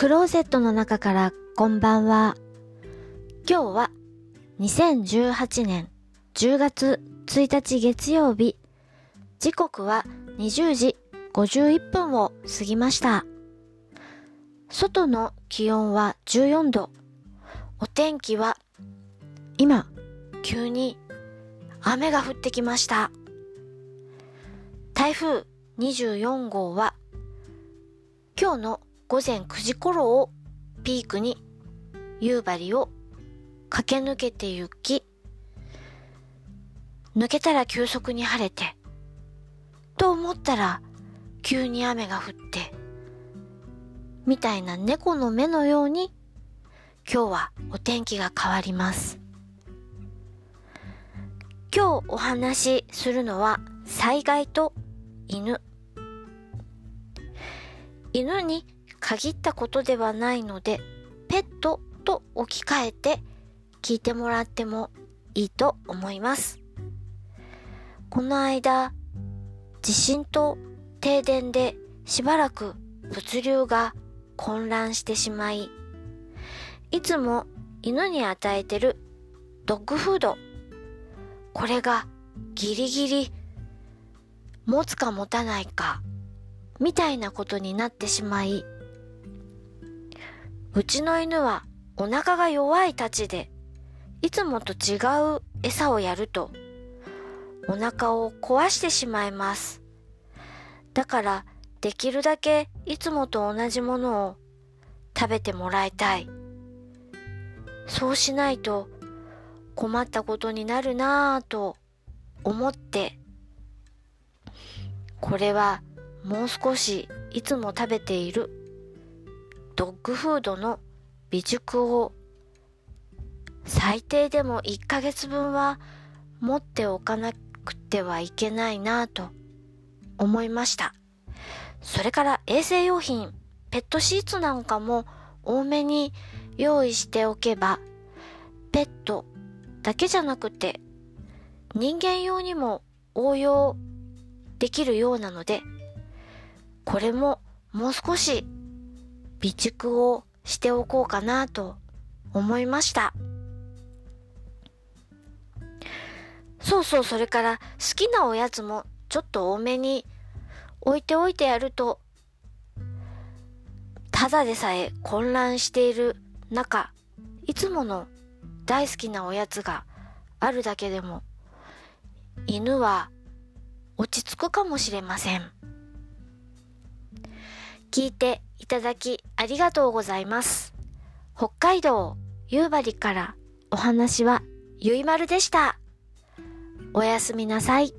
クローゼットの中からこんばんは。今日は2018年10月1日月曜日。時刻は20時51分を過ぎました。外の気温は14度。お天気は今急に雨が降ってきました。台風24号は今日の午前9時頃をピークに夕張を駆け抜けて行き、抜けたら急速に晴れて、と思ったら急に雨が降って、みたいな猫の目のように今日はお天気が変わります。今日お話しするのは災害と犬。犬に限ったことではないので、ペットと置き換えて聞いてもらってもいいと思います。この間、地震と停電でしばらく物流が混乱してしまい、いつも犬に与えてるドッグフード、これがギリギリ持つか持たないか、みたいなことになってしまい、うちの犬はお腹が弱いたちで、いつもと違う餌をやると、お腹を壊してしまいます。だから、できるだけいつもと同じものを食べてもらいたい。そうしないと困ったことになるなぁと思って、これはもう少しいつも食べているドッグフードの備熟を最低でも1ヶ月分は持っておかなくてはいけないなぁと思いました。それから衛生用品、ペットシーツなんかも多めに用意しておけば、ペットだけじゃなくて人間用にも応用できるようなので、これももう少し備蓄をしておこうかなと思いました。そうそう、それから好きなおやつもちょっと多めに置いておいてやると、ただでさえ混乱している中、いつもの大好きなおやつがあるだけでも、犬は落ち着くかもしれません。聞いていただきありがとうございます。北海道夕張からお話はゆいまるでした。おやすみなさい。